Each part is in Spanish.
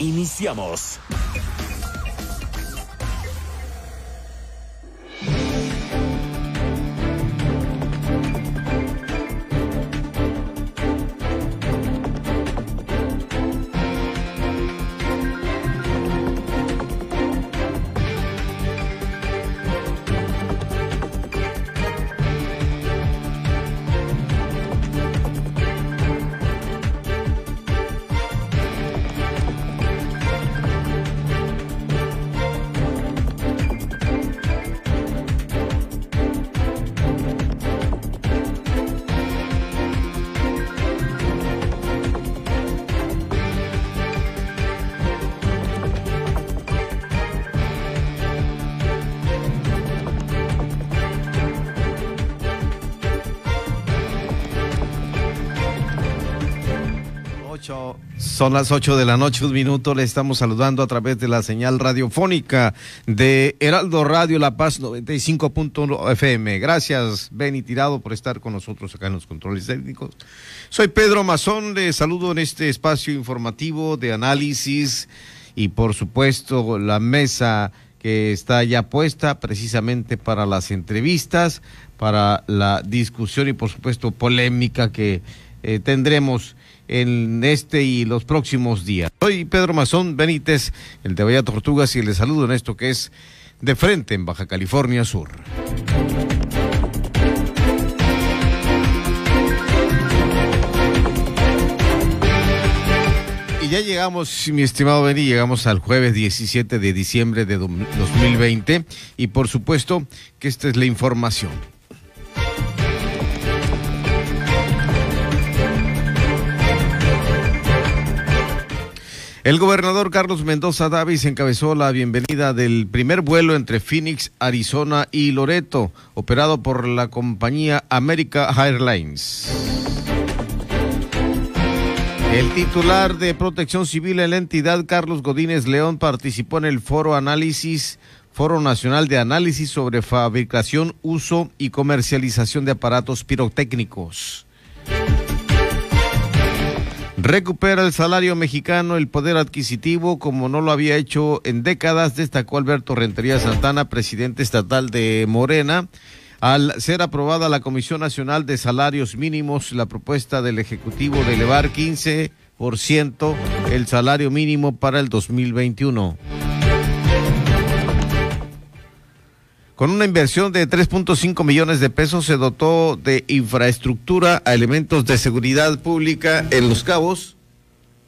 Iniciamos. Son las 8 de la noche, un minuto. Le estamos saludando a través de la señal radiofónica de Heraldo Radio La Paz 95.1 FM. Gracias, Benny Tirado, por estar con nosotros acá en los controles técnicos. Soy Pedro Mazón, le saludo en este espacio informativo de análisis y, por supuesto, la mesa que está ya puesta precisamente para las entrevistas, para la discusión y, por supuesto, polémica que eh, tendremos en este y los próximos días. Soy Pedro Mazón Benítez, el de Bahía Tortugas, y les saludo en esto que es De Frente en Baja California Sur. Y ya llegamos, mi estimado Beni, llegamos al jueves 17 de diciembre de 2020 y por supuesto que esta es la información. El gobernador Carlos Mendoza Davis encabezó la bienvenida del primer vuelo entre Phoenix, Arizona y Loreto, operado por la compañía America Airlines. El titular de Protección Civil en la entidad, Carlos Godínez León, participó en el Foro Análisis, Foro Nacional de Análisis sobre Fabricación, Uso y Comercialización de Aparatos Pirotécnicos. Recupera el salario mexicano, el poder adquisitivo, como no lo había hecho en décadas, destacó Alberto Rentería Santana, presidente estatal de Morena. Al ser aprobada la Comisión Nacional de Salarios Mínimos, la propuesta del Ejecutivo de elevar 15% el salario mínimo para el 2021. Con una inversión de 3.5 millones de pesos se dotó de infraestructura a elementos de seguridad pública en Los Cabos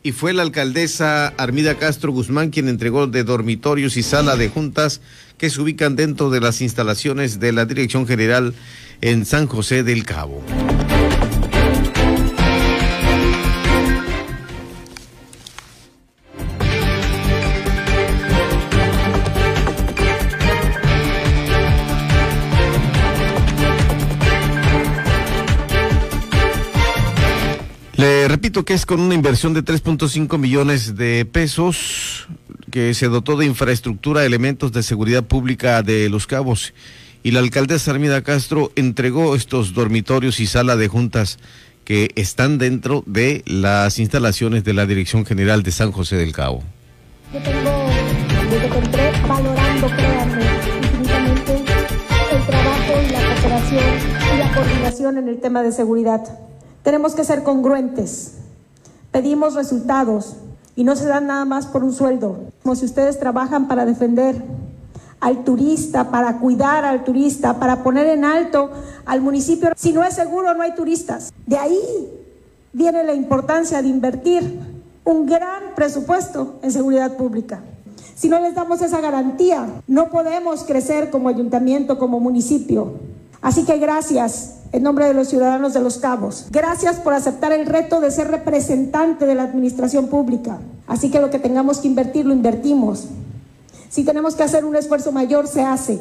y fue la alcaldesa Armida Castro Guzmán quien entregó de dormitorios y sala de juntas que se ubican dentro de las instalaciones de la Dirección General en San José del Cabo. Le repito que es con una inversión de 3.5 millones de pesos que se dotó de infraestructura, elementos de seguridad pública de Los Cabos y la alcaldesa Armida Castro entregó estos dormitorios y sala de juntas que están dentro de las instalaciones de la Dirección General de San José del Cabo. Yo tengo, desde que entré, valorando, créanme, infinitamente el trabajo y la cooperación y la coordinación en el tema de seguridad. Tenemos que ser congruentes. Pedimos resultados y no se dan nada más por un sueldo. Como si ustedes trabajan para defender al turista, para cuidar al turista, para poner en alto al municipio. Si no es seguro, no hay turistas. De ahí viene la importancia de invertir un gran presupuesto en seguridad pública. Si no les damos esa garantía, no podemos crecer como ayuntamiento, como municipio. Así que gracias en nombre de los ciudadanos de Los Cabos. Gracias por aceptar el reto de ser representante de la administración pública. Así que lo que tengamos que invertir, lo invertimos. Si tenemos que hacer un esfuerzo mayor, se hace.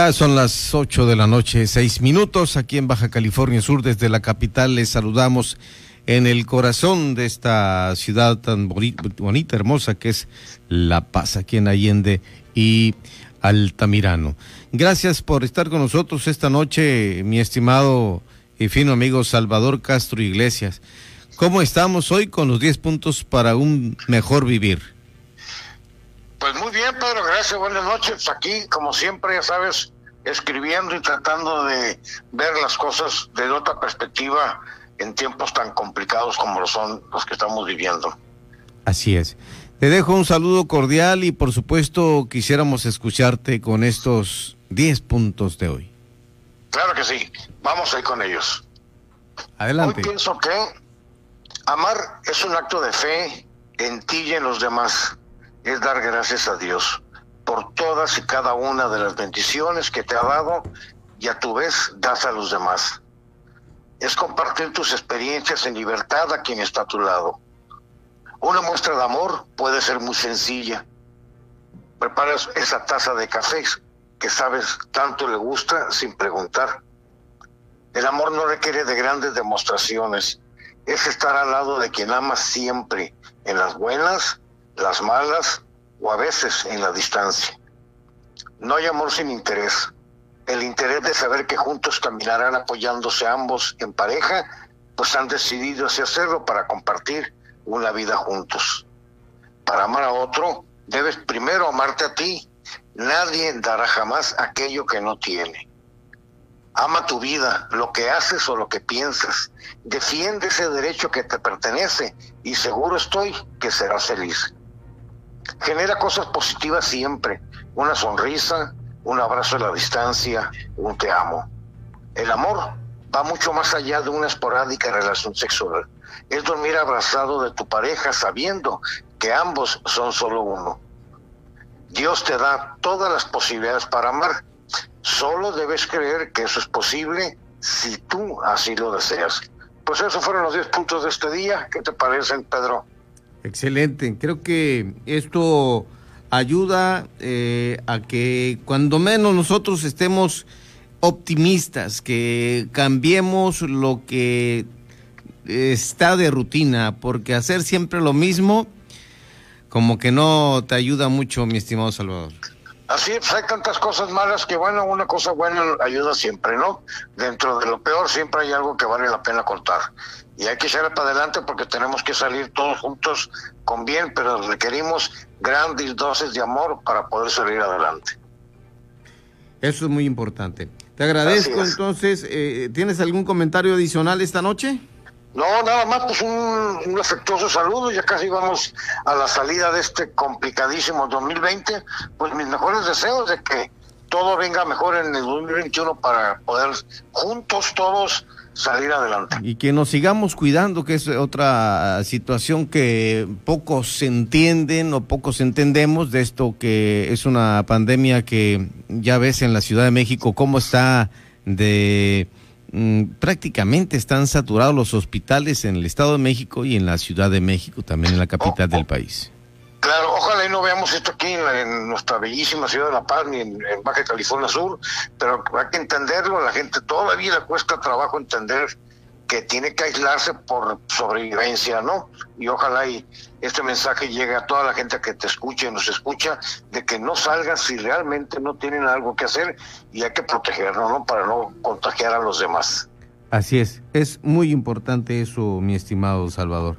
Son las 8 de la noche, seis minutos, aquí en Baja California Sur, desde la capital les saludamos en el corazón de esta ciudad tan bonita, hermosa que es La Paz, aquí en Allende y Altamirano. Gracias por estar con nosotros esta noche, mi estimado y fino amigo Salvador Castro Iglesias. ¿Cómo estamos hoy con los 10 puntos para un mejor vivir? Pues muy bien, Pedro, gracias, buenas noches. Aquí, como siempre, ya sabes, escribiendo y tratando de ver las cosas de otra perspectiva en tiempos tan complicados como lo son los que estamos viviendo. Así es. Te dejo un saludo cordial y por supuesto quisiéramos escucharte con estos 10 puntos de hoy. Claro que sí, vamos ahí con ellos. Adelante. Hoy pienso que amar es un acto de fe en ti y en los demás es dar gracias a Dios por todas y cada una de las bendiciones que te ha dado y a tu vez das a los demás. Es compartir tus experiencias en libertad a quien está a tu lado. Una muestra de amor puede ser muy sencilla. Preparas esa taza de café que sabes tanto le gusta sin preguntar. El amor no requiere de grandes demostraciones. Es estar al lado de quien amas siempre, en las buenas las malas o a veces en la distancia. No hay amor sin interés. El interés de saber que juntos caminarán apoyándose ambos en pareja, pues han decidido hacerlo para compartir una vida juntos. Para amar a otro, debes primero amarte a ti. Nadie dará jamás aquello que no tiene. Ama tu vida, lo que haces o lo que piensas. Defiende ese derecho que te pertenece y seguro estoy que serás feliz genera cosas positivas siempre. Una sonrisa, un abrazo a la distancia, un te amo. El amor va mucho más allá de una esporádica relación sexual. Es dormir abrazado de tu pareja sabiendo que ambos son solo uno. Dios te da todas las posibilidades para amar. Solo debes creer que eso es posible si tú así lo deseas. Pues esos fueron los 10 puntos de este día. ¿Qué te parecen, Pedro? Excelente. Creo que esto ayuda eh, a que cuando menos nosotros estemos optimistas, que cambiemos lo que está de rutina, porque hacer siempre lo mismo como que no te ayuda mucho, mi estimado Salvador. Así es, hay tantas cosas malas que, bueno, una cosa buena ayuda siempre, ¿no? Dentro de lo peor siempre hay algo que vale la pena contar y hay que echar para adelante porque tenemos que salir todos juntos con bien, pero requerimos grandes dosis de amor para poder salir adelante. Eso es muy importante. Te agradezco entonces. Eh, ¿Tienes algún comentario adicional esta noche? No, nada más, pues un, un, afectuoso saludo. Ya casi vamos a la salida de este complicadísimo 2020. Pues mis mejores deseos de que todo venga mejor en el 2021 para poder juntos todos salir adelante. Y que nos sigamos cuidando, que es otra situación que pocos entienden o pocos entendemos de esto que es una pandemia que ya ves en la Ciudad de México cómo está de mm, prácticamente están saturados los hospitales en el Estado de México y en la Ciudad de México, también en la capital del país. Ojalá y no veamos esto aquí en, nuestra bellísima ciudad de La Paz ni en, Baja California Sur, pero hay que entenderlo, a la gente todavía le cuesta trabajo entender que tiene que aislarse por sobrevivencia, ¿no? Y ojalá y este mensaje llegue a toda la gente que te escuche y nos escucha, de que no salgan si realmente no tienen algo que hacer y hay que protegernos, ¿no? Para no contagiar a los demás. Así es, es muy importante eso, mi estimado Salvador.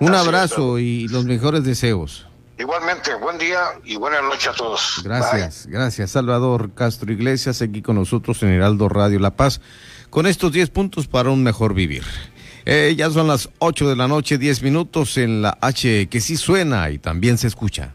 Un abrazo y los mejores deseos. Igualmente, buen día y buena noche a todos. Gracias, gracias. Salvador Castro Iglesias, aquí con nosotros en Heraldo Radio La Paz con estos 10 puntos para un mejor vivir. Eh, ya son las 8 de la noche, 10 minutos en la H que sí suena y también se escucha.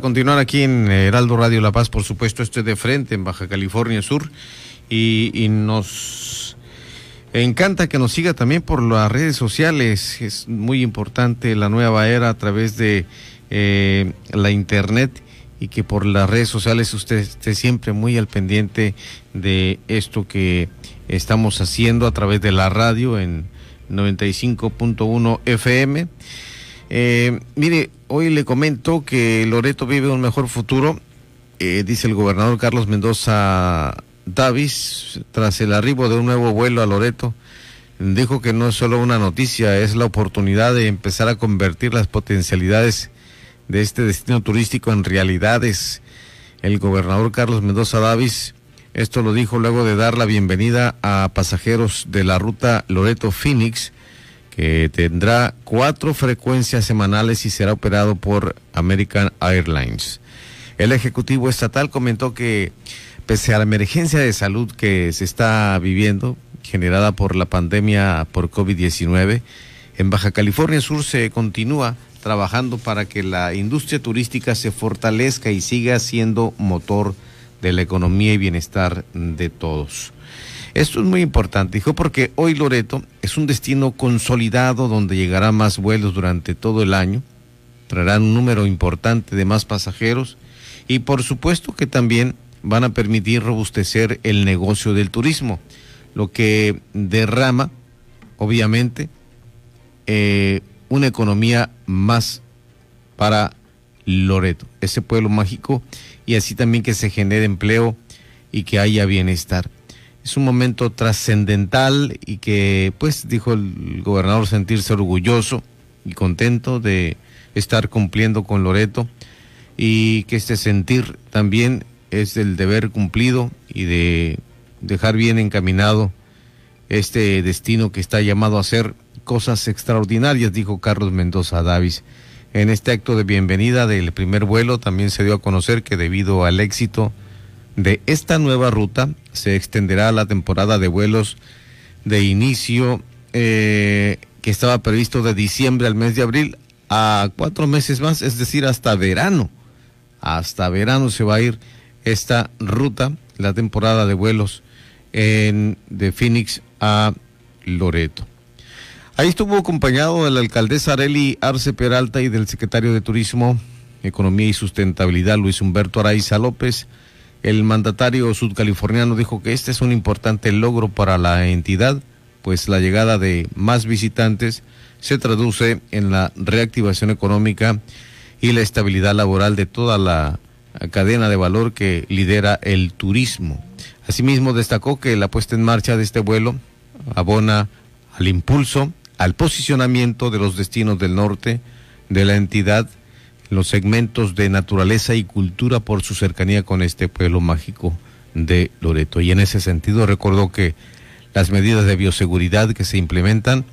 Continuar aquí en Heraldo Radio La Paz, por supuesto, estoy de frente en Baja California Sur y, nos encanta que nos siga también por las redes sociales. Es muy importante la nueva era a través de eh, la internet y que por las redes sociales usted esté siempre muy al pendiente de esto que estamos haciendo a través de la radio en 95.1 FM. Eh, mire, hoy le comento que Loreto vive un mejor futuro, eh, dice el gobernador Carlos Mendoza Davis, tras el arribo de un nuevo vuelo a Loreto. Dijo que no es solo una noticia, es la oportunidad de empezar a convertir las potencialidades de este destino turístico en realidades. El gobernador Carlos Mendoza Davis, esto lo dijo luego de dar la bienvenida a pasajeros de la ruta Loreto Phoenix, tendrá cuatro frecuencias semanales y será operado por American Airlines. El Ejecutivo Estatal comentó que pese a la emergencia de salud que se está viviendo, generada por la pandemia por COVID-19, en Baja California Sur se continúa trabajando para que la industria turística se fortalezca y siga siendo motor de la economía y bienestar de todos. Esto es muy importante, dijo, porque hoy Loreto es un destino consolidado donde llegará más vuelos durante todo el año, traerán un número importante de más pasajeros y por supuesto que también van a permitir robustecer el negocio del turismo, lo que derrama, obviamente, eh, una economía más para Loreto, ese pueblo mágico, y así también que se genere empleo y que haya bienestar es un momento trascendental y que, pues, dijo el gobernador, sentirse orgulloso y contento de estar cumpliendo con Loreto y que este sentir también es el deber cumplido y de dejar bien encaminado este destino que está llamado a hacer cosas extraordinarias, dijo Carlos Mendoza Davis. En este acto de bienvenida del primer vuelo también se dio a conocer que debido al éxito de esta nueva ruta se extenderá la temporada de vuelos de inicio eh, que estaba previsto de diciembre al mes de abril a cuatro meses más, es decir, hasta verano. Hasta verano se va a ir esta ruta, la temporada de vuelos en, de Phoenix a Loreto. Ahí estuvo acompañado de la alcaldesa Areli Arce Peralta y del secretario de Turismo, Economía y Sustentabilidad, Luis Humberto Araiza López. El mandatario sudcaliforniano dijo que este es un importante logro para la entidad, pues la llegada de más visitantes se traduce en la reactivación económica y la estabilidad laboral de toda la cadena de valor que lidera el turismo. Asimismo, destacó que la puesta en marcha de este vuelo abona al impulso, al posicionamiento de los destinos del norte de la entidad, los segmentos de naturaleza y cultura por su cercanía con este pueblo mágico de Loreto. Y en ese sentido recordó que las medidas de bioseguridad que se implementan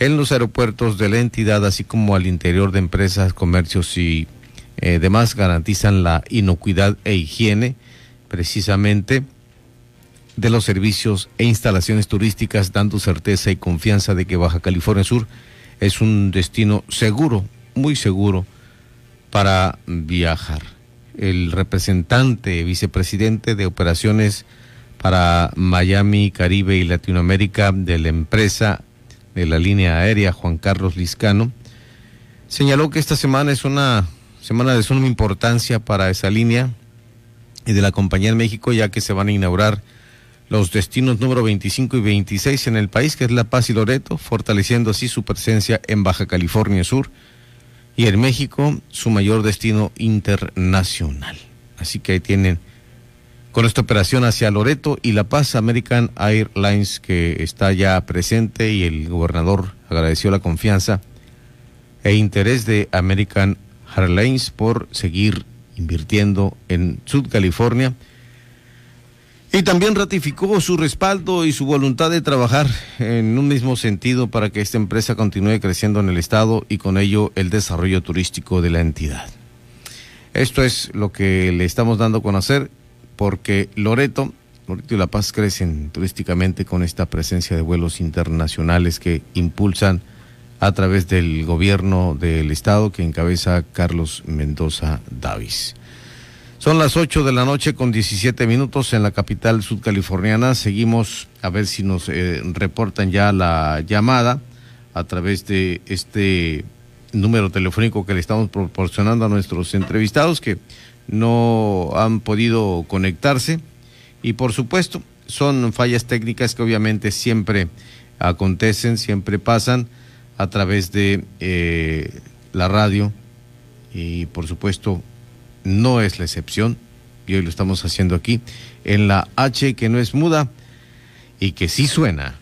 en los aeropuertos de la entidad, así como al interior de empresas, comercios y eh, demás, garantizan la inocuidad e higiene precisamente de los servicios e instalaciones turísticas, dando certeza y confianza de que Baja California Sur es un destino seguro, muy seguro para viajar. El representante, vicepresidente de operaciones para Miami, Caribe y Latinoamérica de la empresa de la línea aérea, Juan Carlos Liscano, señaló que esta semana es una semana de suma importancia para esa línea y de la compañía en México, ya que se van a inaugurar los destinos número 25 y 26 en el país, que es La Paz y Loreto, fortaleciendo así su presencia en Baja California Sur y en México su mayor destino internacional. Así que ahí tienen con esta operación hacia Loreto y La Paz, American Airlines que está ya presente y el gobernador agradeció la confianza e interés de American Airlines por seguir invirtiendo en Sud California. Y también ratificó su respaldo y su voluntad de trabajar en un mismo sentido para que esta empresa continúe creciendo en el estado y con ello el desarrollo turístico de la entidad. Esto es lo que le estamos dando a conocer porque Loreto, Loreto y La Paz crecen turísticamente con esta presencia de vuelos internacionales que impulsan a través del gobierno del estado que encabeza Carlos Mendoza Davis. Son las 8 de la noche con 17 minutos en la capital sudcaliforniana. Seguimos a ver si nos eh, reportan ya la llamada a través de este número telefónico que le estamos proporcionando a nuestros entrevistados que no han podido conectarse y por supuesto son fallas técnicas que obviamente siempre acontecen, siempre pasan a través de eh, la radio y por supuesto no es la excepción y hoy lo estamos haciendo aquí en la H que no es muda y que sí suena.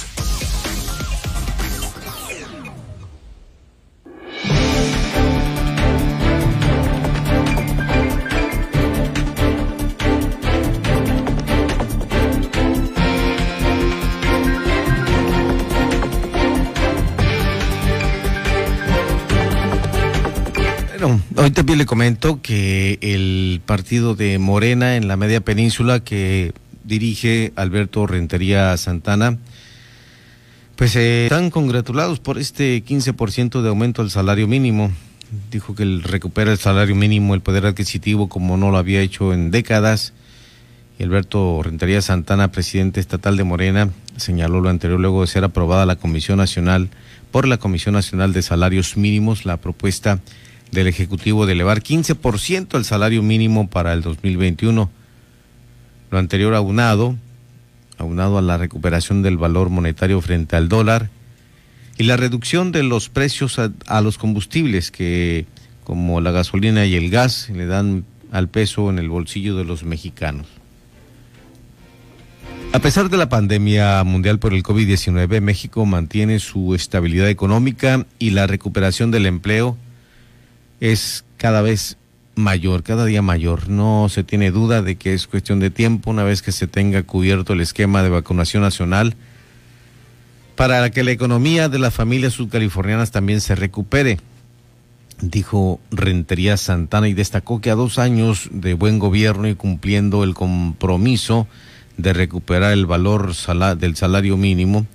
Hoy también le comento que el partido de Morena en la media península que dirige Alberto Rentería Santana, Pues eh, están congratulados por este 15% de aumento del salario mínimo. Dijo que recupera el salario mínimo, el poder adquisitivo, como no lo había hecho en décadas. Y Alberto Rentería Santana, presidente estatal de Morena, señaló lo anterior luego de ser aprobada la Comisión Nacional por la Comisión Nacional de Salarios Mínimos la propuesta del Ejecutivo de elevar 15% el salario mínimo para el 2021. Lo anterior aunado aunado a la recuperación del valor monetario frente al dólar y la reducción de los precios a, los combustibles que, como la gasolina y el gas, le dan al peso en el bolsillo de los mexicanos. A pesar de la pandemia mundial por el COVID-19, México mantiene su estabilidad económica y la recuperación del empleo es cada vez mayor, cada día mayor. No se tiene duda de que es cuestión de tiempo una vez que se tenga cubierto el esquema de vacunación nacional para que la economía de las familias subcalifornianas también se recupere, dijo Rentería Santana y destacó que a dos años de buen gobierno y cumpliendo el compromiso de recuperar el valor del salario mínimo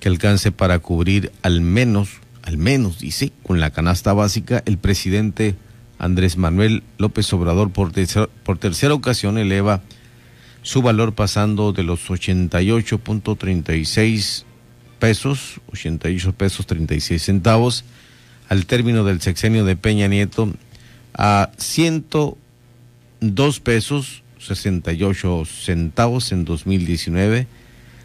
que alcance para cubrir al menos, al menos, dice, con la canasta básica, el presidente Andrés Manuel López Obrador por, tercera ocasión eleva su valor pasando de los 88.36 pesos, 88 pesos 36 centavos, al término del sexenio de Peña Nieto a 102 pesos 68 centavos en 2019,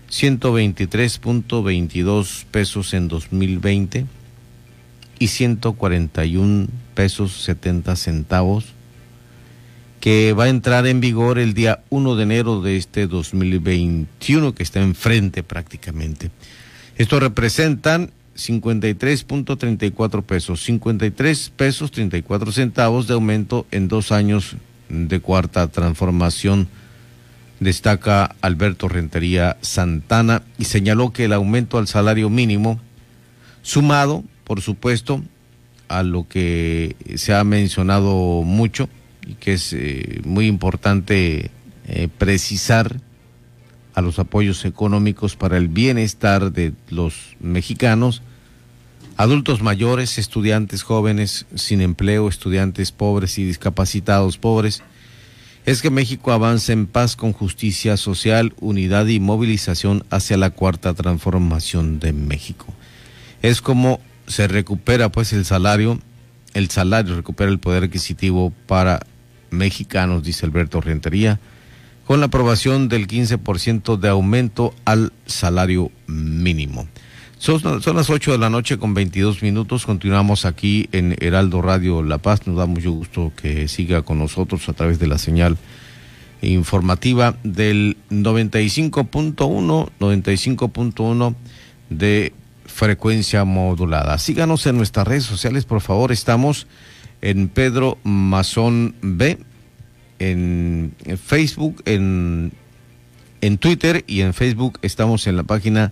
123.22 pesos en 2020 y 141 pesos 70 centavos que va a entrar en vigor el día 1 de enero de este 2021 que está enfrente prácticamente. Esto representan 53.34 pesos, 53 pesos 34 centavos de aumento en dos años de cuarta transformación, destaca Alberto Rentería Santana y señaló que el aumento al salario mínimo, sumado por supuesto, a lo que se ha mencionado mucho y que es eh, muy importante eh, precisar a los apoyos económicos para el bienestar de los mexicanos, adultos mayores, estudiantes jóvenes sin empleo, estudiantes pobres y discapacitados pobres, es que México avance en paz con justicia social, unidad y movilización hacia la cuarta transformación de México. Es como se recupera pues el salario, el salario recupera el poder adquisitivo para mexicanos, dice Alberto Rentería, con la aprobación del 15% de aumento al salario mínimo. Son, son, las 8 de la noche con 22 minutos. Continuamos aquí en Heraldo Radio La Paz. Nos da mucho gusto que siga con nosotros a través de la señal informativa del 95.1, 95.1 de frecuencia modulada. Síganos en nuestras redes sociales, por favor. Estamos en Pedro Mazón B, en Facebook, en, en Twitter y en Facebook estamos en la página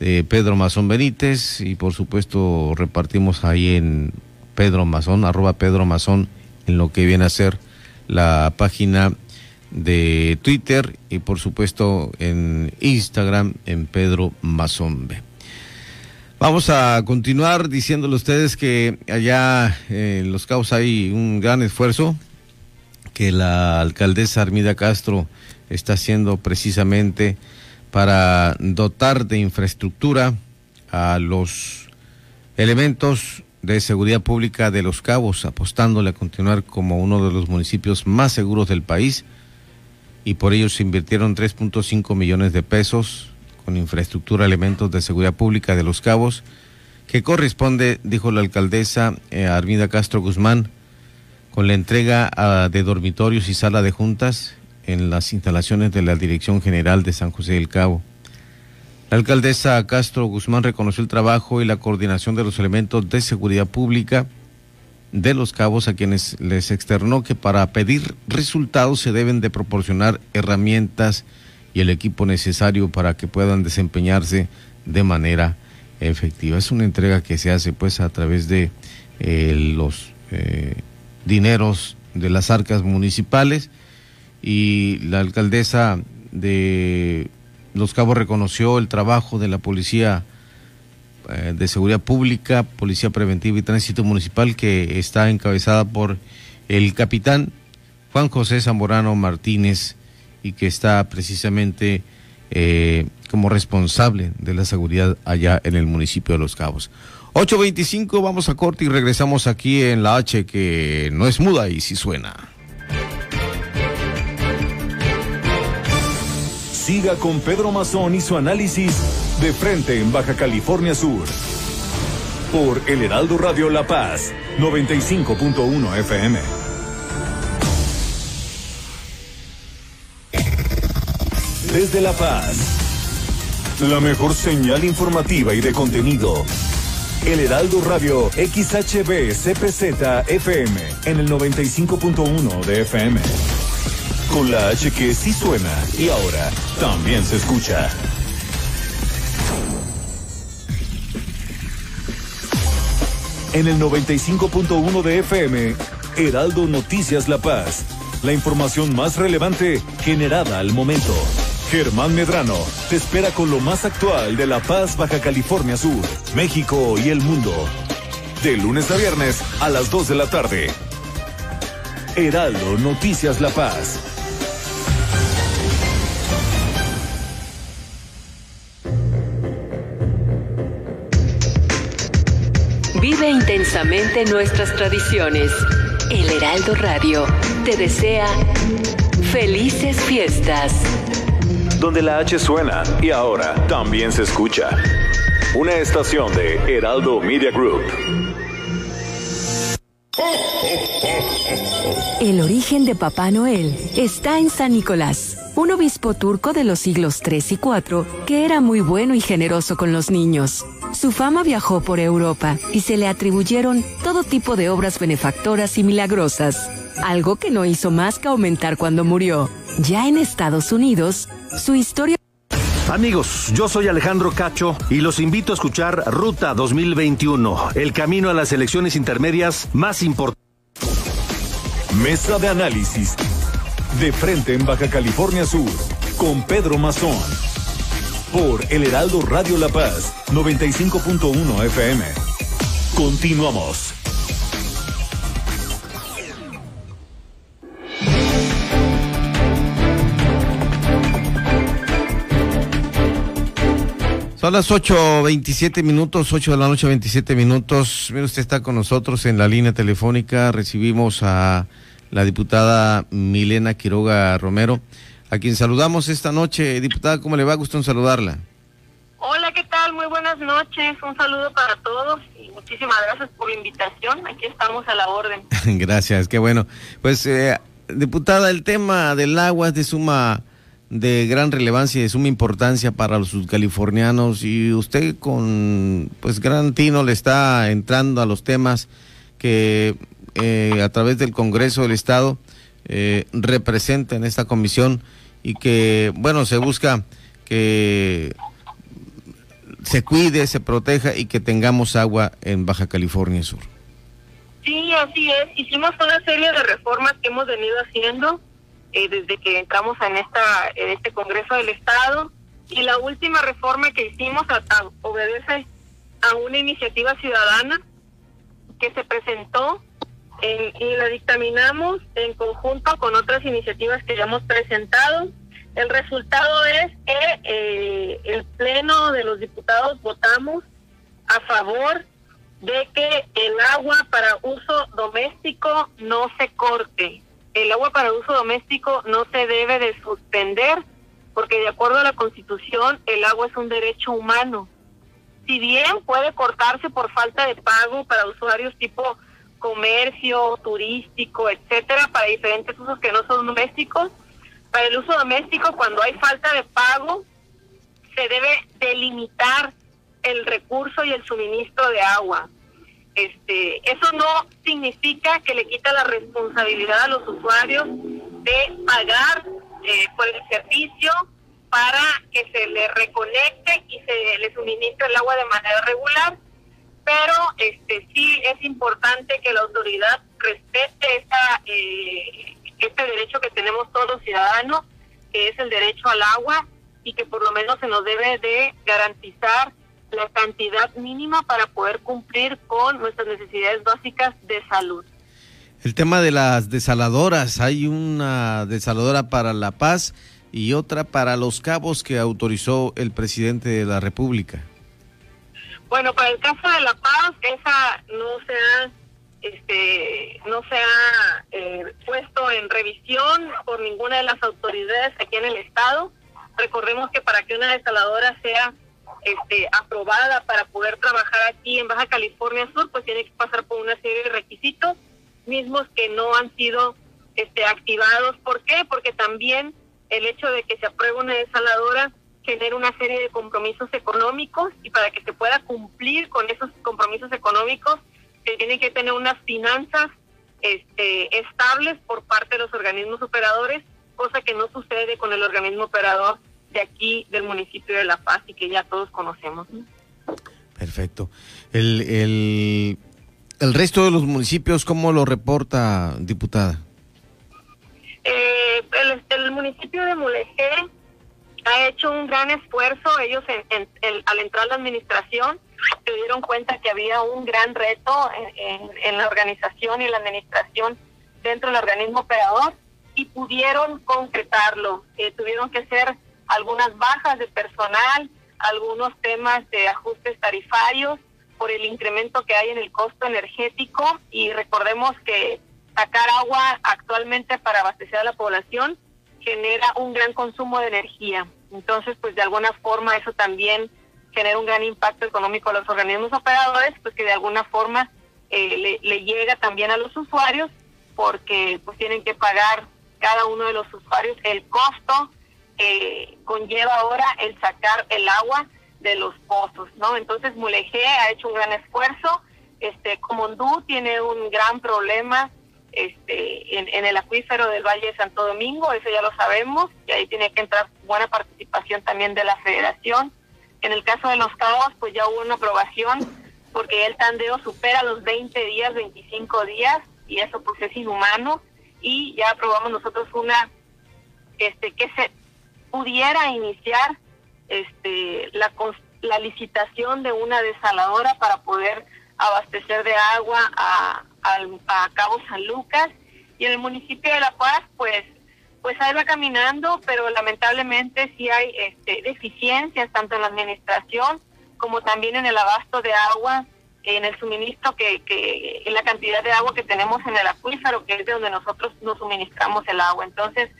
de Pedro Mazón Benítez y por supuesto repartimos ahí en Pedro Mazón, arroba Pedro Mazón, en lo que viene a ser la página de Twitter y por supuesto en Instagram en Pedro Mazón B. Vamos a continuar diciéndole a ustedes que allá en Los Cabos hay un gran esfuerzo que la alcaldesa Armida Castro está haciendo precisamente para dotar de infraestructura a los elementos de seguridad pública de Los Cabos, apostándole a continuar como uno de los municipios más seguros del país. Y por ello se invirtieron 3.5 millones de pesos con infraestructura, elementos de seguridad pública de Los Cabos, que corresponde, dijo la alcaldesa eh, Armida Castro Guzmán, con la entrega ah, de dormitorios y sala de juntas en las instalaciones de la Dirección General de San José del Cabo. La alcaldesa Castro Guzmán reconoció el trabajo y la coordinación de los elementos de seguridad pública de los cabos a quienes les externó que para pedir resultados se deben de proporcionar herramientas y el equipo necesario para que puedan desempeñarse de manera efectiva. Es una entrega que se hace pues a través de eh, los eh, dineros de las arcas municipales y la alcaldesa de Los Cabos reconoció el trabajo de la policía eh, de Seguridad Pública, Policía Preventiva y Tránsito Municipal que está encabezada por el capitán Juan José Zamorano Martínez y que está precisamente eh, como responsable de la seguridad allá en el municipio de Los Cabos. 8.25, vamos a corte y regresamos aquí en la H que no es muda y sí suena. Siga con Pedro Mazón y su análisis de frente en Baja California Sur. Por El Heraldo Radio La Paz, 95.1 FM. Desde La Paz, la mejor señal informativa y de contenido. El Heraldo Radio XHB CPZ FM en el 95.1 de FM. Con la H que sí suena y ahora también se escucha. En el 95.1 de FM, Heraldo Noticias La Paz. La información más relevante generada al momento. Germán Medrano te espera con lo más actual de La Paz, Baja California Sur, México y el mundo. De lunes a viernes a las 2 de la tarde. Heraldo Noticias La Paz. Vive intensamente nuestras tradiciones. El Heraldo Radio te desea felices fiestas. Donde la H suena y ahora también se escucha. Una estación de Heraldo Media Group. El origen de Papá Noel está en San Nicolás, un obispo turco de los siglos 3 y 4 que era muy bueno y generoso con los niños. Su fama viajó por Europa y se le atribuyeron todo tipo de obras benefactoras y milagrosas, algo que no hizo más que aumentar cuando murió. Ya en Estados Unidos, su historia Amigos, yo soy Alejandro Cacho y los invito a escuchar Ruta 2021, el camino a las elecciones intermedias más importantes. Mesa de análisis. De frente en Baja California Sur. Con Pedro Mazón. Por El Heraldo Radio La Paz, 95.1 FM. Continuamos. Son las 8.27 minutos, 8 de la noche, 27 minutos. Mire, usted está con nosotros en la línea telefónica. Recibimos a la diputada Milena Quiroga Romero, a quien saludamos esta noche. Diputada, ¿cómo le va? Gusto en saludarla. Hola, ¿qué tal? Muy buenas noches. Un saludo para todos y muchísimas gracias por la invitación. Aquí estamos a la orden. gracias, qué bueno. Pues, eh, diputada, el tema del agua es de suma de gran relevancia y de suma importancia para los californianos y usted con pues gran tino le está entrando a los temas que eh, a través del Congreso del Estado eh, representa en esta comisión y que bueno se busca que se cuide, se proteja y que tengamos agua en Baja California Sur. Sí, así es. Hicimos una serie de reformas que hemos venido haciendo eh, desde que entramos en esta en este Congreso del Estado y la última reforma que hicimos obedece a una iniciativa ciudadana que se presentó y la dictaminamos en conjunto con otras iniciativas que ya hemos presentado. El resultado es que eh, el Pleno de los Diputados votamos a favor de que el agua para uso doméstico no se corte el agua para uso doméstico no se debe de suspender porque de acuerdo a la Constitución el agua es un derecho humano. Si bien puede cortarse por falta de pago para usuarios tipo comercio, turístico, etcétera, para diferentes usos que no son domésticos, para el uso doméstico cuando hay falta de pago se debe delimitar el recurso y el suministro de agua. Este, eso no significa que le quita la responsabilidad a los usuarios de pagar eh, por el servicio para que se le reconecte y se le suministre el agua de manera regular, pero este sí es importante que la autoridad respete esta, eh, este derecho que tenemos todos los ciudadanos, que es el derecho al agua y que por lo menos se nos debe de garantizar la cantidad mínima para poder cumplir con nuestras necesidades básicas de salud. El tema de las desaladoras, hay una desaladora para La Paz y otra para Los Cabos que autorizó el presidente de la República. Bueno, para el caso de La Paz, esa no se ha, este, no se ha eh, puesto en revisión por ninguna de las autoridades aquí en el estado. Recordemos que para que una desaladora sea este, aprobada para poder trabajar aquí en Baja California Sur, pues tiene que pasar por una serie de requisitos mismos que no han sido este, activados. ¿Por qué? Porque también el hecho de que se apruebe una desaladora genera una serie de compromisos económicos y para que se pueda cumplir con esos compromisos económicos se tienen que tener unas finanzas este, estables por parte de los organismos operadores, cosa que no sucede con el organismo operador de aquí del municipio de La Paz y que ya todos conocemos. Perfecto. El, el, el resto de los municipios, ¿cómo lo reporta, diputada? Eh, el, el, municipio de Mulegé ha hecho un gran esfuerzo. Ellos en, al entrar a la administración se dieron cuenta que había un gran reto en, en, la organización y la administración dentro del organismo operador y pudieron concretarlo. Eh, tuvieron que hacer algunas bajas de personal, algunos temas de ajustes tarifarios por el incremento que hay en el costo energético y recordemos que sacar agua actualmente para abastecer a la población genera un gran consumo de energía. Entonces, pues de alguna forma eso también genera un gran impacto económico a los organismos operadores, pues que de alguna forma eh, le, llega también a los usuarios porque pues tienen que pagar cada uno de los usuarios el costo que conlleva ahora el sacar el agua de los pozos, ¿no? Entonces Mulegé ha hecho un gran esfuerzo, este Comondú tiene un gran problema este, en, el acuífero del Valle de Santo Domingo, eso ya lo sabemos, y ahí tiene que entrar buena participación también de la federación. En el caso de los cabos, pues ya hubo una aprobación, porque el tandeo supera los 20 días, 25 días, y eso pues es inhumano, y ya aprobamos nosotros una, este, que se pudiera iniciar este, la, la licitación de una desaladora para poder abastecer de agua a, a, Cabo San Lucas y en el municipio de La Paz pues pues ahí va caminando pero lamentablemente sí hay este, deficiencias tanto en la administración como también en el abasto de agua en el suministro que, que en la cantidad de agua que tenemos en el acuífero que es de donde nosotros nos suministramos el agua. Entonces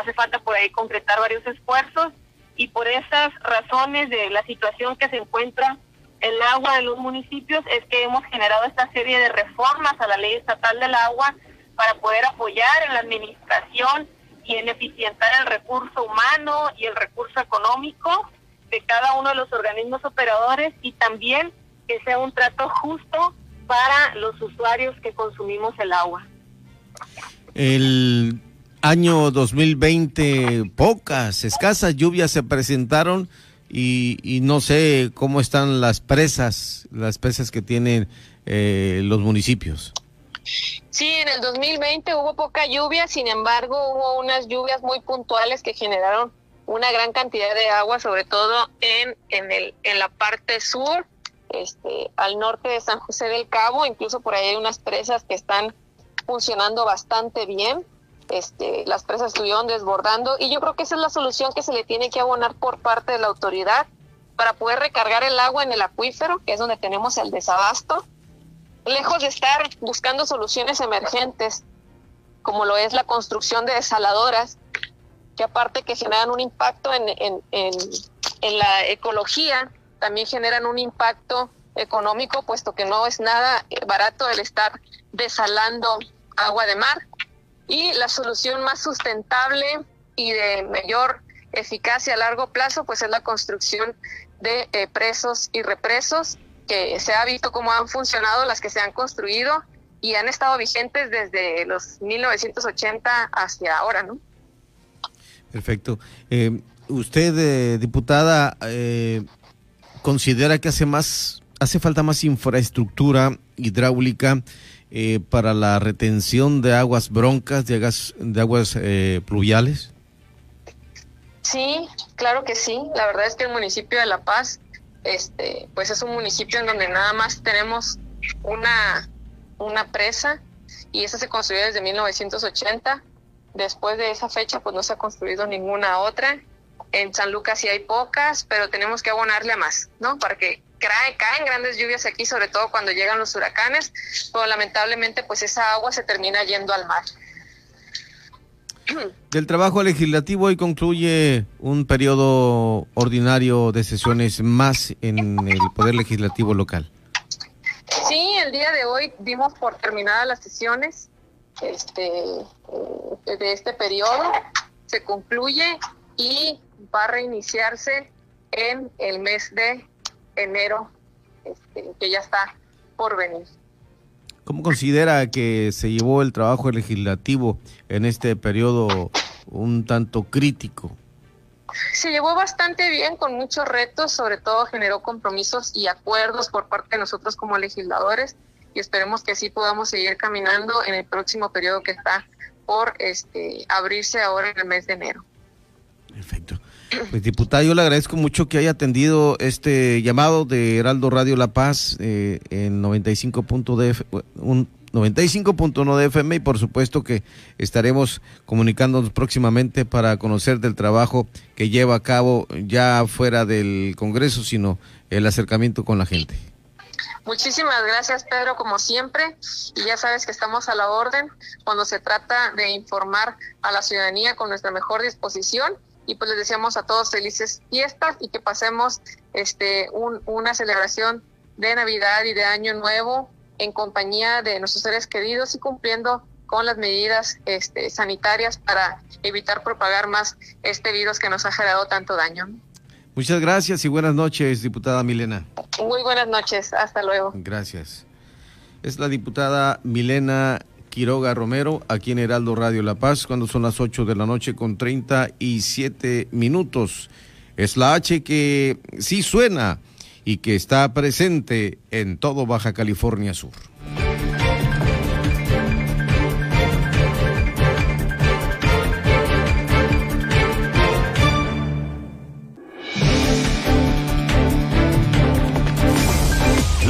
hace falta por ahí concretar varios esfuerzos y por esas razones de la situación que se encuentra el agua en los municipios es que hemos generado esta serie de reformas a la ley estatal del agua para poder apoyar en la administración y en eficientar el recurso humano y el recurso económico de cada uno de los organismos operadores y también que sea un trato justo para los usuarios que consumimos el agua. El año 2020 pocas, escasas lluvias se presentaron y, no sé cómo están las presas, las presas que tienen eh, los municipios. Sí, en el 2020 hubo poca lluvia, sin embargo hubo unas lluvias muy puntuales que generaron una gran cantidad de agua, sobre todo en, en, el, en la parte sur, este, al norte de San José del Cabo, incluso por ahí hay unas presas que están funcionando bastante bien este, las presas estuvieron desbordando y yo creo que esa es la solución que se le tiene que abonar por parte de la autoridad para poder recargar el agua en el acuífero, que es donde tenemos el desabasto, lejos de estar buscando soluciones emergentes, como lo es la construcción de desaladoras, que aparte que generan un impacto en, en, en, en la ecología, también generan un impacto económico, puesto que no es nada barato el estar desalando agua de mar y la solución más sustentable y de mayor eficacia a largo plazo, pues es la construcción de eh, presos y represos, que se ha visto cómo han funcionado las que se han construido y han estado vigentes desde los 1980 hacia ahora, ¿no? Perfecto. Eh, usted, eh, diputada, considera que hace más, hace falta más infraestructura hidráulica eh, para la retención de aguas broncas, de aguas, de aguas eh, pluviales? Sí, claro que sí. La verdad es que el municipio de La Paz este, pues es un municipio en donde nada más tenemos una, una presa y esa se construyó desde 1980. Después de esa fecha, pues no se ha construido ninguna otra. En San Lucas sí hay pocas, pero tenemos que abonarle a más, ¿no? Para que cae, caen grandes lluvias aquí, sobre todo cuando llegan los huracanes, pero lamentablemente pues esa agua se termina yendo al mar. Del trabajo legislativo hoy concluye un periodo ordinario de sesiones más en el Poder Legislativo local. Sí, el día de hoy dimos por terminadas las sesiones este, eh, de este periodo. Se concluye y va a reiniciarse en el mes de enero, este, que ya está por venir. ¿Cómo considera que se llevó el trabajo legislativo en este periodo un tanto crítico? Se llevó bastante bien con muchos retos, sobre todo generó compromisos y acuerdos por parte de nosotros como legisladores y esperemos que así podamos seguir caminando en el próximo periodo que está por este abrirse ahora en el mes de enero. Perfecto. Pues diputada, yo le agradezco mucho que haya atendido este llamado de Heraldo Radio La Paz eh, en 95.1 de FM y por supuesto que estaremos comunicándonos próximamente para conocer del trabajo que lleva a cabo ya fuera del Congreso, sino el acercamiento con la gente. Muchísimas gracias, Pedro, como siempre. Y ya sabes que estamos a la orden cuando se trata de informar a la ciudadanía con nuestra mejor disposición y pues les deseamos a todos felices fiestas y que pasemos este una celebración de Navidad y de Año Nuevo en compañía de nuestros seres queridos y cumpliendo con las medidas este, sanitarias para evitar propagar más este virus que nos ha generado tanto daño. Muchas gracias y buenas noches, diputada Milena. Muy buenas noches, hasta luego. Gracias. Es la diputada Milena Quiroga Romero, aquí en Heraldo Radio La Paz, cuando son las 8 de la noche con 37 minutos. Es la H que sí suena y que está presente en todo Baja California Sur.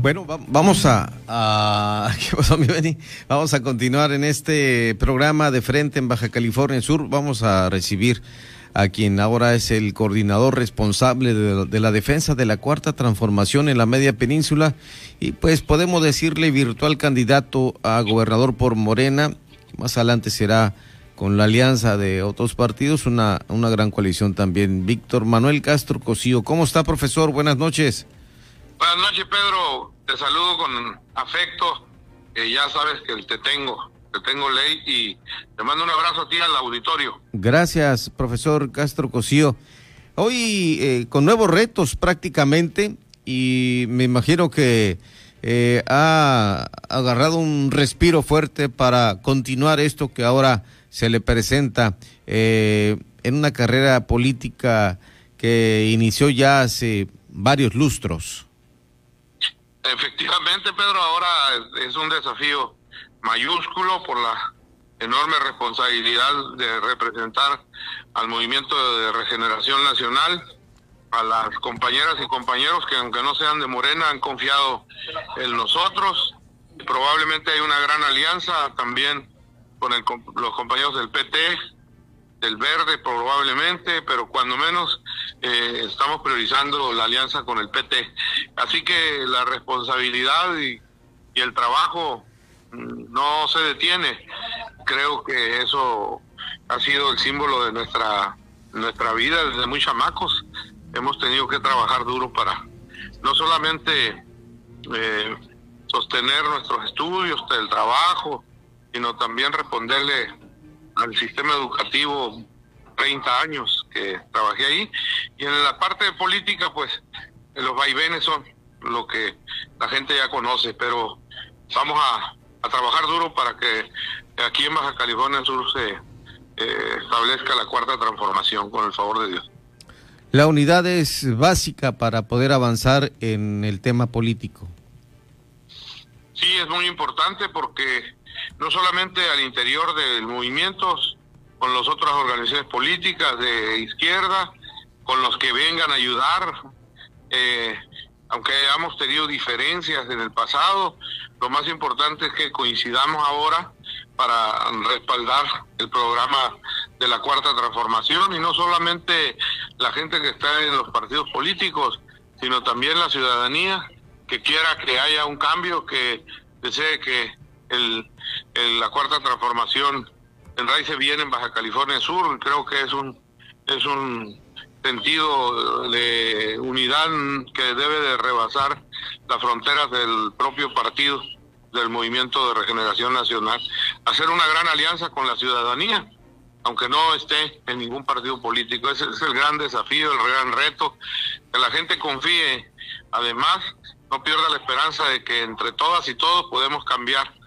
Bueno, vamos a, Vamos a continuar en este programa de frente en Baja California Sur. Vamos a recibir a quien ahora es el coordinador responsable de, de, la defensa de la cuarta transformación en la media península y pues podemos decirle virtual candidato a gobernador por Morena. Más adelante será con la alianza de otros partidos una, una gran coalición también. Víctor Manuel Castro Cosío. ¿Cómo está, profesor? Buenas noches. Buenas noches, Pedro. Te saludo con afecto. que ya sabes que te tengo, te tengo ley y te mando un abrazo a ti al auditorio. Gracias, profesor Castro Cosío. Hoy eh, con nuevos retos prácticamente y me imagino que eh, ha agarrado un respiro fuerte para continuar esto que ahora se le presenta eh, en una carrera política que inició ya hace varios lustros. Efectivamente, Pedro, ahora es un desafío mayúsculo por la enorme responsabilidad de representar al movimiento de regeneración nacional, a las compañeras y compañeros que aunque no sean de Morena han confiado en nosotros. Probablemente hay una gran alianza también con los compañeros del PT, del Verde probablemente, pero cuando menos eh, estamos priorizando la alianza con el PT. Así que la responsabilidad y, el trabajo mm, no se detiene. Creo que eso ha sido el símbolo de nuestra nuestra vida desde muy chamacos. Hemos tenido que trabajar duro para no solamente eh, sostener nuestros estudios, el trabajo, sino también responderle al sistema educativo 30 años que trabajé ahí. Y en la parte de política, pues los vaivenes son lo que la gente ya conoce, pero vamos a, trabajar duro para que aquí en Baja California Sur se eh, establezca la cuarta transformación, con el favor de Dios. La unidad es básica para poder avanzar en el tema político. Sí, es muy importante porque no solamente al interior del movimiento, con las otras organizaciones políticas de izquierda, con los que vengan a ayudar, eh, aunque hayamos tenido diferencias en el pasado, lo más importante es que coincidamos ahora para respaldar el programa de la cuarta transformación y no solamente la gente que está en los partidos políticos, sino también la ciudadanía que quiera que haya un cambio, que desee que el, la cuarta transformación enraice bien en Baja California Sur. Creo que es un es un sentido de unidad que debe de rebasar las fronteras del propio partido del Movimiento de Regeneración Nacional, hacer una gran alianza con la ciudadanía, aunque no esté en ningún partido político. Ese es el gran desafío, el gran reto, que la gente confíe. Además, no pierda la esperanza de que entre todas y todos podemos cambiar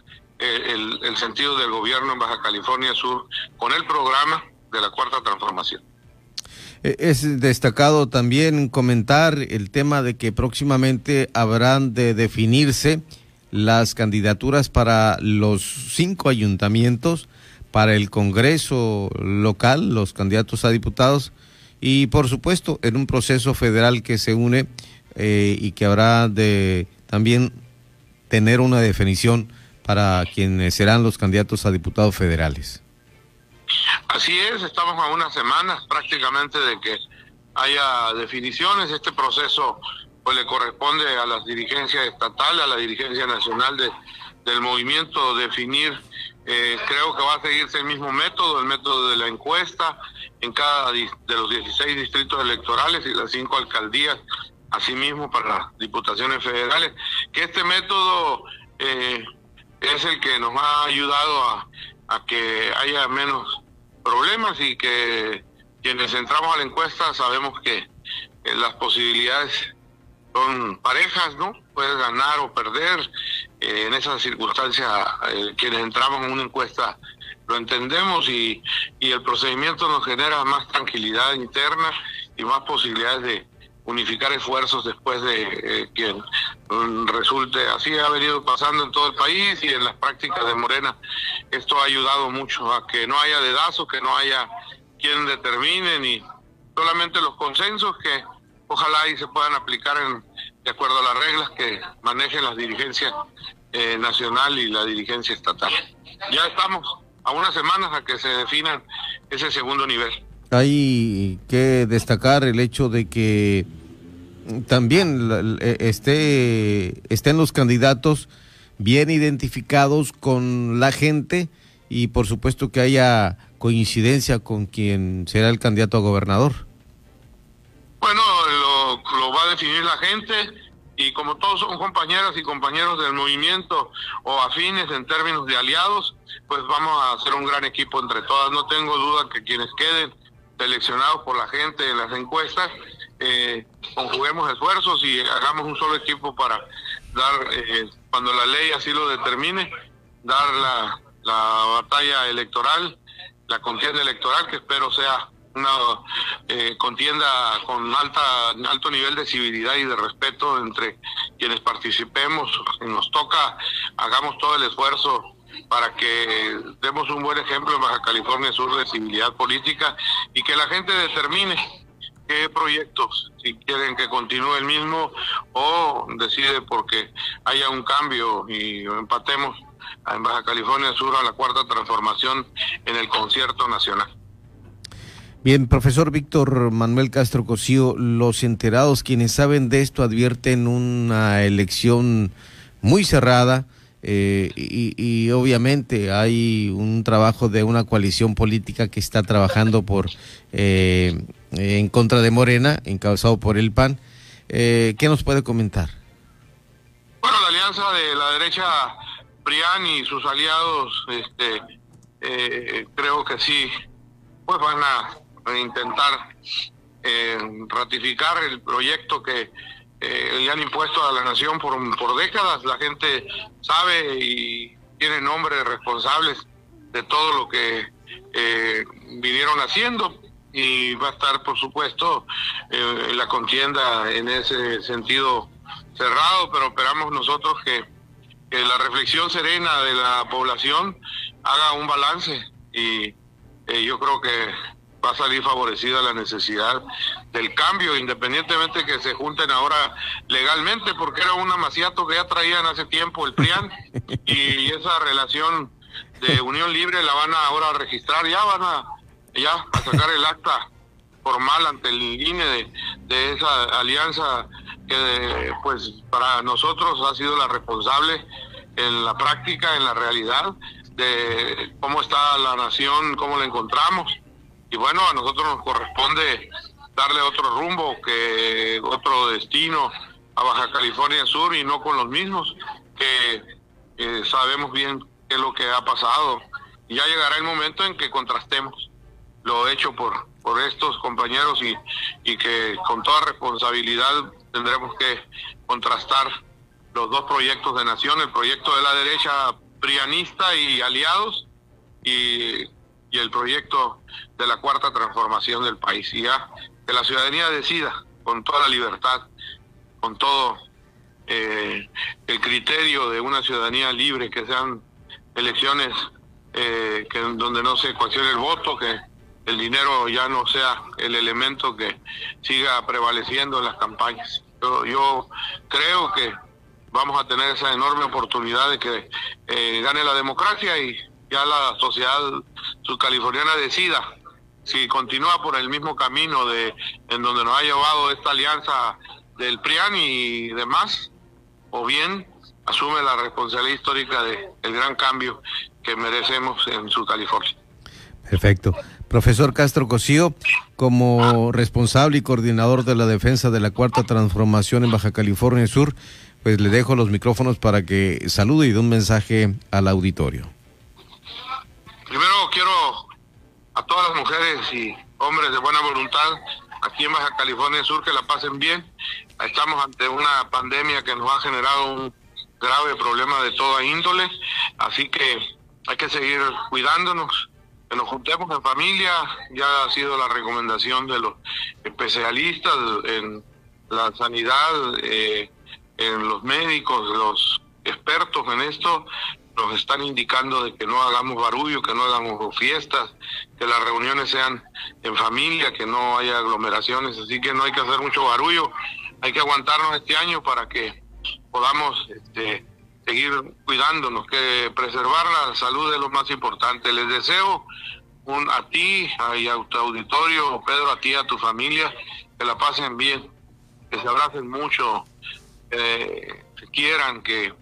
el, el sentido del gobierno en Baja California Sur con el programa de la Cuarta Transformación. Eh, es destacado también comentar el tema de que próximamente habrán de definirse las candidaturas para los cinco ayuntamientos, para el Congreso local, los candidatos a diputados y por supuesto en un proceso federal que se une eh, y que habrá de también tener una definición para quienes serán los candidatos a diputados federales. Así es, estamos a unas semanas prácticamente de que haya definiciones. Este proceso pues le corresponde a las dirigencias estatales, a la dirigencia nacional de, del movimiento definir. Eh, creo que va a seguirse el mismo método, el método de la encuesta en cada de los 16 distritos electorales y las cinco alcaldías, asimismo para las diputaciones federales. Que este método eh, es el que nos ha ayudado a, a que haya menos problemas y que quienes entramos a la encuesta sabemos que las posibilidades son parejas, ¿no? Puedes ganar o perder. Eh, en esas circunstancias, eh, quienes entramos en una encuesta lo entendemos y, y el procedimiento nos genera más tranquilidad interna y más posibilidades de unificar esfuerzos después de eh, quien mm, resulte. Así ha venido pasando en todo el país y en las prácticas de Morena. Esto ha ayudado mucho a que no haya dedazos, que no haya quien determine, ni solamente los consensos que ojalá y se puedan aplicar en, de acuerdo a las reglas que manejen las dirigencias eh, nacional y la dirigencia estatal. Ya estamos a unas semanas a que se definan ese segundo nivel. Hay que destacar el hecho de que también e, esté, estén los candidatos bien identificados con la gente y por supuesto que haya coincidencia con quien será el candidato a gobernador. Bueno, lo, lo va a definir la gente y como todos son compañeras y compañeros del movimiento o afines en términos de aliados, pues vamos a hacer un gran equipo entre todas. No tengo duda que quienes queden seleccionados por la gente en las encuestas eh, conjuguemos esfuerzos y hagamos un solo equipo para dar, eh, cuando la ley así lo determine, dar la, la batalla electoral, la contienda electoral, que espero sea una eh, contienda con alta alto nivel de civilidad y de respeto entre quienes participemos. Nos toca, hagamos todo el esfuerzo para que demos un buen ejemplo en Baja California Sur de civilidad política y que la gente determine qué proyectos, si quieren que continúe el mismo o decide porque haya un cambio y empatemos en Baja California Sur a la cuarta transformación en el concierto nacional. Bien, profesor Víctor Manuel Castro Cosío, los enterados quienes saben de esto advierten una elección muy cerrada eh, y, y, obviamente hay un trabajo de una coalición política que está trabajando por eh, en contra de Morena, encabezado por el PAN. Eh, ¿Qué nos puede comentar? Bueno, la alianza de la derecha PRIAN y sus aliados, este, eh, creo que sí, pues van a, intentar eh, ratificar el proyecto que eh, le han impuesto a la nación por, por décadas. La gente sabe y tiene nombres responsables de todo lo que eh, vinieron haciendo y va a estar, por supuesto, eh, la contienda en ese sentido cerrado, pero esperamos nosotros que, que, la reflexión serena de la población haga un balance y eh, yo creo que va a salir favorecida la necesidad del cambio, independientemente que se junten ahora legalmente, porque era un amaciato que ya traían hace tiempo el PRIAN y esa relación de unión libre la van a ahora registrar, ya van a ya a sacar el acta formal ante el INE de, esa alianza que pues para nosotros ha sido la responsable en la práctica, en la realidad, de cómo está la nación, cómo la encontramos. Y bueno, a nosotros nos corresponde darle otro rumbo, que otro destino a Baja California Sur y no con los mismos, que eh, sabemos bien qué es lo que ha pasado. Ya llegará el momento en que contrastemos lo hecho por, por estos compañeros y, y que con toda responsabilidad tendremos que contrastar los dos proyectos de nación, el proyecto de la derecha prianista y aliados y, y el proyecto de la cuarta transformación del país. Y ya que la ciudadanía decida con toda la libertad, con todo eh, el criterio de una ciudadanía libre, que sean elecciones eh, que donde no se cuestione el voto, que el dinero ya no sea el elemento que siga prevaleciendo en las campañas. Yo, yo creo que vamos a tener esa enorme oportunidad de que eh, gane la democracia y ya la sociedad subcaliforniana decida si continúa por el mismo camino de en donde nos ha llevado esta alianza del PRIAN y demás, o bien asume la responsabilidad histórica de el gran cambio que merecemos en su California. Perfecto. Profesor Castro Cosío, como responsable y coordinador de la defensa de la Cuarta Transformación en Baja California Sur, pues le dejo los micrófonos para que salude y dé un mensaje al auditorio. Primero quiero a todas las mujeres y hombres de buena voluntad aquí en Baja California Sur que la pasen bien. Estamos ante una pandemia que nos ha generado un grave problema de toda índole, así que hay que seguir cuidándonos que nos juntemos en familia, ya ha sido la recomendación de los especialistas en la sanidad, eh, en los médicos, los expertos en esto, nos están indicando de que no hagamos barullo, que no hagamos fiestas, que las reuniones sean en familia, que no haya aglomeraciones, así que no hay que hacer mucho barullo, hay que aguantarnos este año para que podamos este, seguir cuidándonos, que preservar la salud es lo más importante. Les deseo un, a ti y a tu auditorio, Pedro, a ti, a tu familia, que la pasen bien, que se abracen mucho, eh, que quieran, que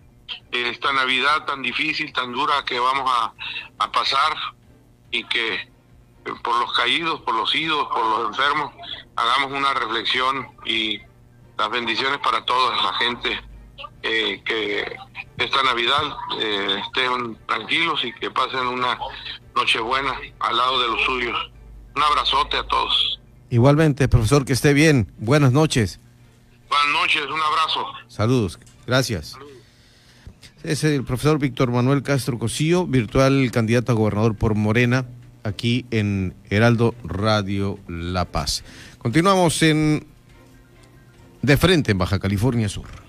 esta Navidad tan difícil, tan dura que vamos a, pasar y que por los caídos, por los idos, por los enfermos, hagamos una reflexión y las bendiciones para toda la gente eh, que esta Navidad eh, estén tranquilos y que pasen una Nochebuena al lado de los suyos. Un abrazote a todos. Igualmente, profesor, que esté bien. Buenas noches. Buenas noches, un abrazo. Saludos, gracias. Es el profesor Víctor Manuel Castro Cosío, virtual candidato a gobernador por Morena, aquí en Heraldo Radio La Paz. Continuamos en De Frente en Baja California Sur.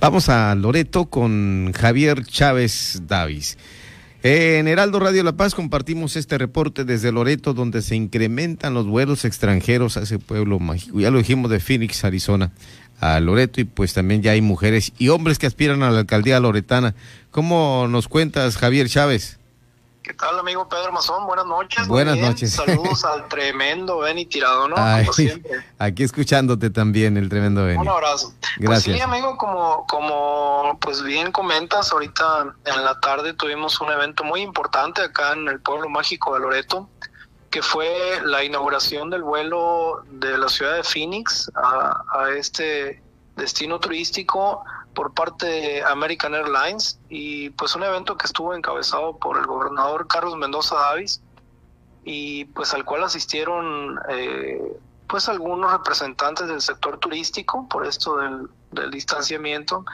Vamos a Loreto con Javier Chávez Davis. En Heraldo Radio La Paz compartimos este reporte desde Loreto, donde se incrementan los vuelos extranjeros a ese pueblo mágico. Ya lo dijimos de Phoenix, Arizona, a Loreto, y pues también ya hay mujeres y hombres que aspiran a la alcaldía loretana. ¿Cómo nos cuentas, Javier Chávez? ¿Qué tal, amigo Pedro Mazón? Buenas noches. Buenas noches. Saludos al tremendo Benny Tirado, ¿no? como siempre. Aquí escuchándote también, el tremendo Benny. Un abrazo. Gracias. Pues sí, amigo, como, como pues bien comentas, ahorita en la tarde tuvimos un evento muy importante acá en el pueblo mágico de Loreto, que fue la inauguración del vuelo de la ciudad de Phoenix a, a este destino turístico por parte de American Airlines y pues un evento que estuvo encabezado por el gobernador Carlos Mendoza Davis y pues al cual asistieron eh, pues algunos representantes del sector turístico por esto del, distanciamiento,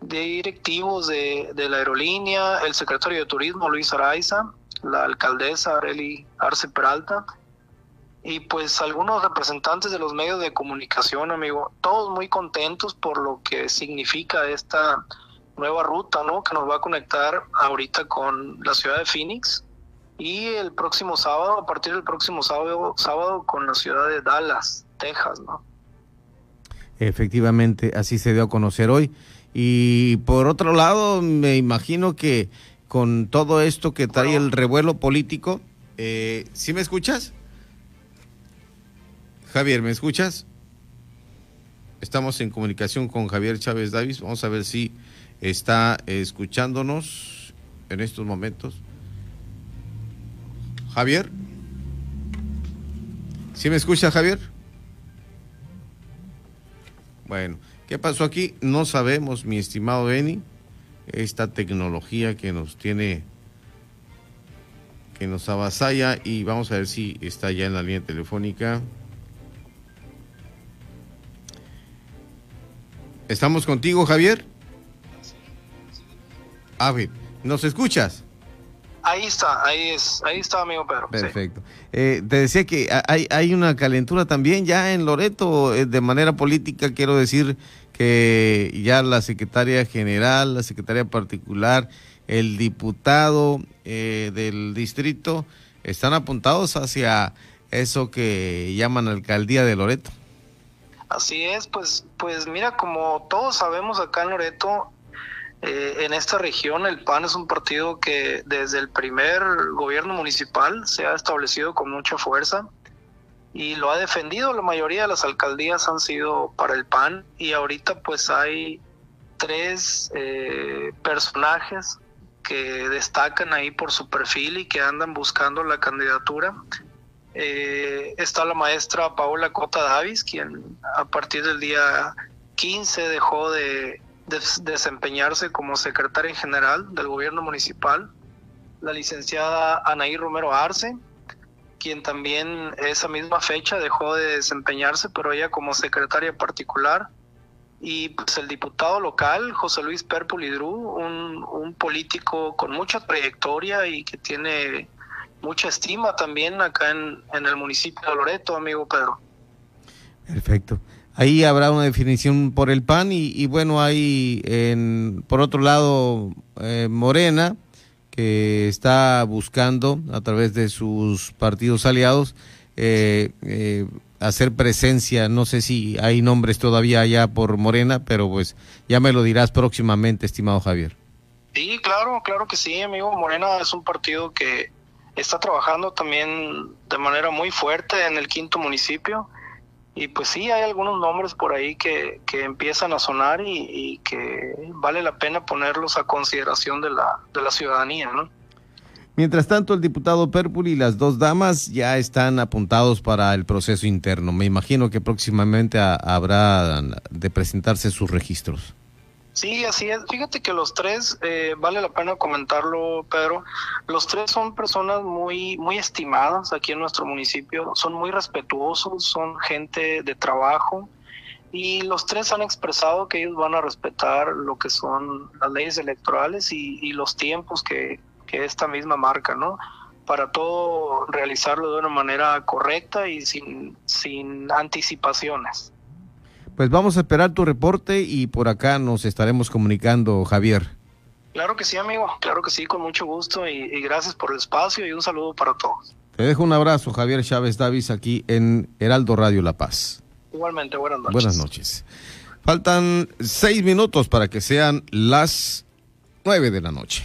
de directivos de, de, la aerolínea, el secretario de Turismo Luis Araiza, la alcaldesa Areli Arce Peralta, y pues algunos representantes de los medios de comunicación, amigo, todos muy contentos por lo que significa esta nueva ruta, ¿no? Que nos va a conectar ahorita con la ciudad de Phoenix y el próximo sábado, a partir del próximo sábado, sábado con la ciudad de Dallas, Texas, ¿no? Efectivamente, así se dio a conocer hoy. Y por otro lado, me imagino que con todo esto que trae bueno. el revuelo político, eh, ¿sí me escuchas? Javier, ¿me escuchas? Estamos en comunicación con Javier Chávez Davis. Vamos a ver si está escuchándonos en estos momentos. Javier. ¿Sí me escucha, Javier? Bueno, ¿qué pasó aquí? No sabemos, mi estimado Beni. Esta tecnología que nos tiene, que nos avasalla y vamos a ver si está ya en la línea telefónica. ¿Estamos contigo, Javier? A ver, ¿nos escuchas? Ahí está, ahí es, ahí está, amigo Pedro. Perfecto. Sí. Eh, te decía que hay, hay una calentura también ya en Loreto, eh, de manera política, quiero decir que ya la secretaria general, la secretaria particular, el diputado eh, del distrito están apuntados hacia eso que llaman alcaldía de Loreto. Así es, pues, pues mira, como todos sabemos acá en Loreto, eh, en esta región el PAN es un partido que desde el primer gobierno municipal se ha establecido con mucha fuerza y lo ha defendido. La mayoría de las alcaldías han sido para el PAN y ahorita pues hay tres eh, personajes que destacan ahí por su perfil y que andan buscando la candidatura. Eh, está la maestra Paola Cota Davis, quien a partir del día 15 dejó de, de, desempeñarse como secretaria general del gobierno municipal. La licenciada Anaí Romero Arce, quien también esa misma fecha dejó de desempeñarse, pero ella como secretaria particular. Y pues el diputado local, José Luis Perpulidru, un político con mucha trayectoria y que tiene mucha estima también acá en, en, el municipio de Loreto, amigo Pedro. Perfecto. Ahí habrá una definición por el PAN y, y bueno, hay en, por otro lado eh, Morena, que está buscando a través de sus partidos aliados eh, eh, hacer presencia. No sé si hay nombres todavía allá por Morena, pero pues ya me lo dirás próximamente, estimado Javier. Sí, claro, claro que sí, amigo. Morena es un partido que está trabajando también de manera muy fuerte en el quinto municipio y pues sí hay algunos nombres por ahí que, que empiezan a sonar y, que vale la pena ponerlos a consideración de la, de la ciudadanía, ¿no? Mientras tanto, el diputado Pérpul y las dos damas ya están apuntados para el proceso interno. Me imagino que próximamente habrá de presentarse sus registros. Sí, así es. Fíjate que los tres, eh, vale la pena comentarlo, Pedro, los tres son personas muy, muy estimadas aquí en nuestro municipio, son muy respetuosos, son gente de trabajo y los tres han expresado que ellos van a respetar lo que son las leyes electorales y, y los tiempos que, que esta misma marca, ¿no? Para todo realizarlo de una manera correcta y sin, sin anticipaciones. Pues vamos a esperar tu reporte y por acá nos estaremos comunicando, Javier. Claro que sí, amigo, claro que sí, con mucho gusto y, y gracias por el espacio y un saludo para todos. Te dejo un abrazo, Javier Chávez Davis, aquí en Heraldo Radio La Paz. Igualmente, buenas noches. Buenas noches. Faltan seis minutos para que sean las nueve de la noche.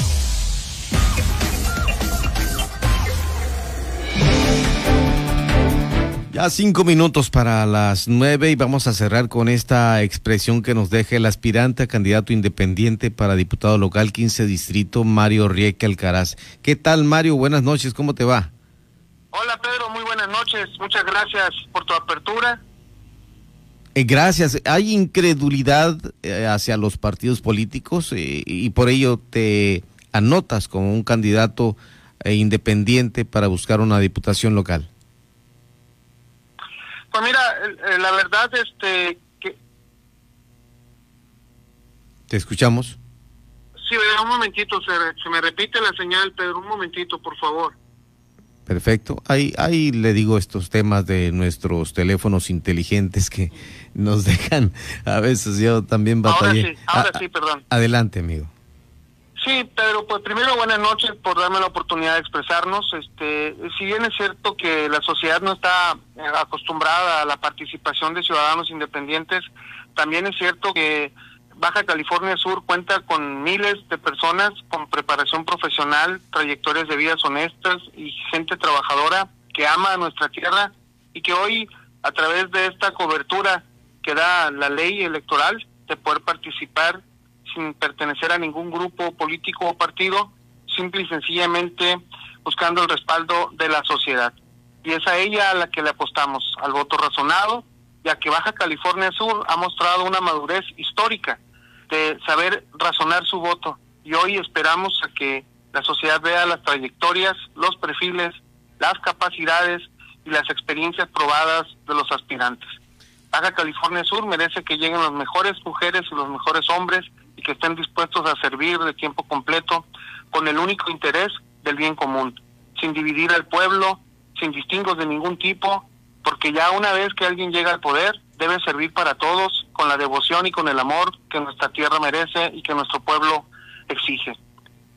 Ya cinco minutos para las nueve y vamos a cerrar con esta expresión que nos deja el aspirante a candidato independiente para diputado local 15 distrito, Mario Rieke Alcaraz. ¿Qué tal, Mario? Buenas noches, ¿cómo te va? Hola, Pedro, muy buenas noches. Muchas gracias por tu apertura. Eh, gracias. Hay incredulidad eh, hacia los partidos políticos eh, y por ello te anotas como un candidato independiente para buscar una diputación local. Pues mira, eh, la verdad, este, que ¿Te escuchamos? sí, un momentito, se, se me repite la señal, Pedro, un momentito, por favor. Perfecto. Ahí, ahí le digo estos temas de nuestros teléfonos inteligentes que nos dejan a veces yo también Ahora batallé. sí, ahora Ah, sí, perdón. Adelante, amigo. Sí, Pues primero buenas noches por darme la oportunidad de expresarnos. Este, si bien es cierto que la sociedad no está eh, acostumbrada a la participación de ciudadanos independientes, también es cierto que Baja California Sur cuenta con miles de personas con preparación profesional, trayectorias de vidas honestas y gente trabajadora que ama a nuestra tierra y que hoy a través de esta cobertura que da la ley electoral de poder participar sin pertenecer a ningún grupo político o partido, simple y sencillamente buscando el respaldo de la sociedad. Y es a ella a la que le apostamos, al voto razonado, ya que Baja California Sur ha mostrado una madurez histórica de saber razonar su voto. Y hoy esperamos a que la sociedad vea las trayectorias, los perfiles, las capacidades y las experiencias probadas de los aspirantes. Baja California Sur merece que lleguen las mejores mujeres y los mejores hombres que estén dispuestos a servir de tiempo completo con el único interés del bien común, sin dividir al pueblo, sin distingos de ningún tipo, porque ya una vez que alguien llega al poder, debe servir para todos con la devoción y con el amor que nuestra tierra merece y que nuestro pueblo exige.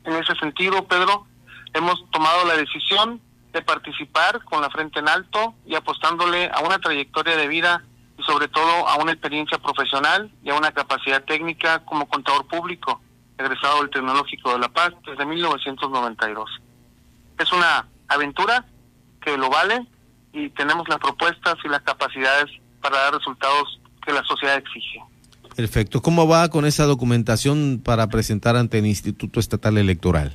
En ese sentido, Pedro, hemos tomado la decisión de participar con la frente en alto y apostándole a una trayectoria de vida y sobre todo a una experiencia profesional y a una capacidad técnica como contador público, egresado del Tecnológico de La Paz desde 1992. Es una aventura que lo vale y tenemos las propuestas y las capacidades para dar resultados que la sociedad exige. Perfecto. ¿Cómo va con esa documentación para presentar ante el Instituto Estatal Electoral?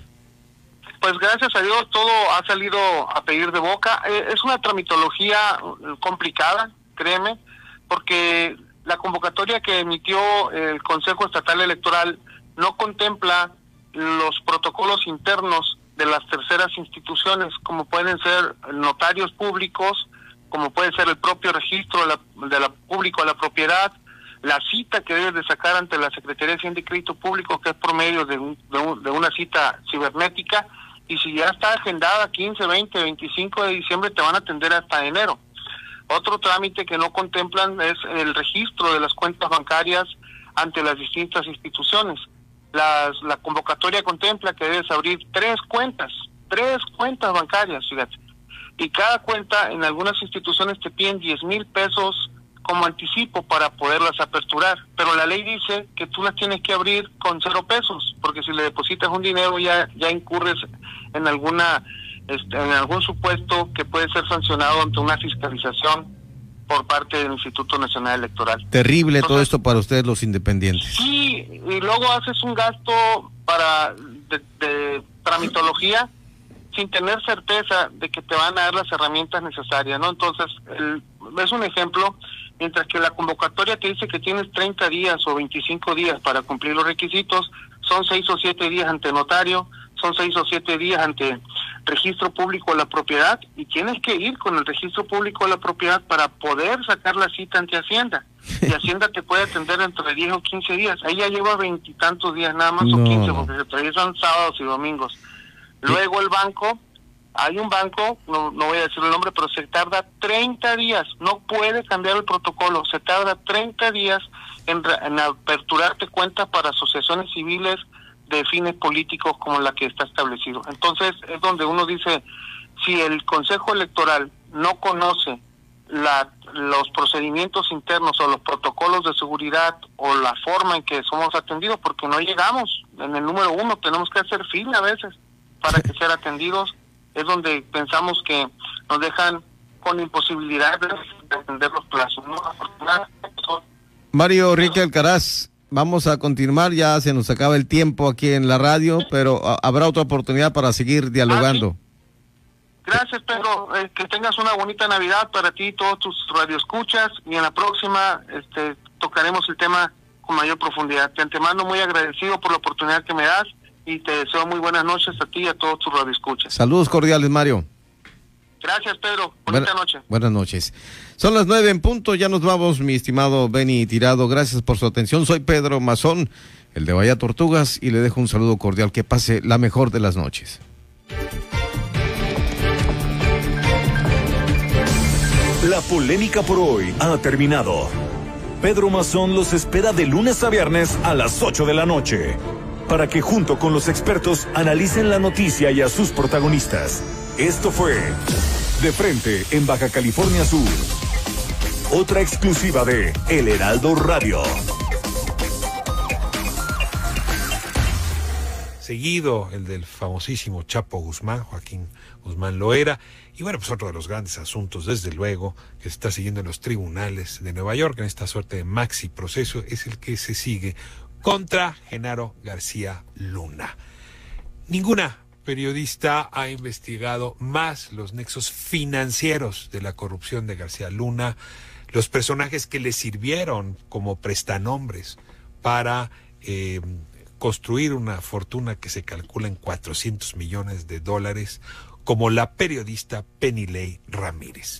Pues gracias a Dios todo ha salido a pedir de boca. Eh, es una tramitología eh, complicada, créeme, porque la convocatoria que emitió el Consejo Estatal Electoral no contempla los protocolos internos de las terceras instituciones, como pueden ser notarios públicos, como puede ser el propio registro de la, de la público de la propiedad, la cita que debes de sacar ante la Secretaría de Hacienda y Crédito Público, que es por medio de, un- de un- de una cita cibernética, y si ya está agendada 15, 20, 25 de diciembre, te van a atender hasta enero. Otro trámite que no contemplan es el registro de las cuentas bancarias ante las distintas instituciones. Las- la convocatoria contempla que debes abrir tres cuentas, tres cuentas bancarias, fíjate. Y cada cuenta en algunas instituciones te piden 10 mil pesos como anticipo para poderlas aperturar. Pero la ley dice que tú las tienes que abrir con cero pesos, porque si le depositas un dinero ya, ya incurres en alguna este, en algún supuesto que puede ser sancionado ante una fiscalización por parte del Instituto Nacional Electoral. Terrible todo esto para ustedes los independientes. Sí, y luego haces un gasto para de, de tramitología sin tener certeza de que te van a dar las herramientas necesarias, ¿no? Entonces, el- es un ejemplo, mientras que la convocatoria te dice que tienes 30 días o 25 días para cumplir los requisitos, son 6 o 7 días ante notario, son 6 o 7 días ante registro público de la propiedad y tienes que ir con el registro público de la propiedad para poder sacar la cita ante Hacienda. Y Hacienda te puede atender dentro de 10 o 15 días. Ahí ya lleva veintitantos días nada más o 15 porque se atraviesan sábados y domingos. Luego el banco, hay un banco, no, no voy a decir el nombre, pero se tarda 30 días, no puede cambiar el protocolo, se tarda 30 días en, en aperturarte cuentas para asociaciones civiles de fines políticos como la que está establecido. Entonces es donde uno dice, si el Consejo Electoral no conoce la, los procedimientos internos o los protocolos de seguridad o la forma en que somos atendidos, porque no llegamos en el número uno, tenemos que hacer fila a veces para que ser atendidos, es donde pensamos que nos dejan con imposibilidad de atender los plazos. Mario Rique Alcaraz, vamos a continuar, ya se nos acaba el tiempo aquí en la radio, pero habrá otra oportunidad para seguir dialogando. Ah, Gracias, Pedro. Eh, que tengas una bonita Navidad para ti y todos tus radioescuchas. Y en la próxima este, tocaremos el tema con mayor profundidad. De antemano, muy agradecido por la oportunidad que me das y te deseo muy buenas noches a ti y a todos tus radioescuchas. Saludos cordiales, Mario. Gracias, Pedro. Bonita noche. Buenas noches. Son las nueve en punto. Ya nos vamos, mi estimado Benny Tirado. Gracias por su atención. Soy Pedro Mazón, el de Bahía Tortugas, y le dejo un saludo cordial. Que pase la mejor de las noches. La polémica por hoy ha terminado. Pedro Mazón los espera de lunes a viernes a las 8 de la noche para que junto con los expertos analicen la noticia y a sus protagonistas. Esto fue De Frente en Baja California Sur. Otra exclusiva de El Heraldo Radio. Seguido el del famosísimo Chapo Guzmán, Joaquín Guzmán Loera. Y bueno, pues otro de los grandes asuntos, desde luego, que se está siguiendo en los tribunales de Nueva York, en esta suerte de maxi proceso, es el que se sigue contra Genaro García Luna. Ninguna periodista ha investigado más los nexos financieros de la corrupción de García Luna, los personajes que le sirvieron como prestanombres para eh, construir una fortuna que se calcula en 400 millones de dólares, como la periodista Penilei Ramírez.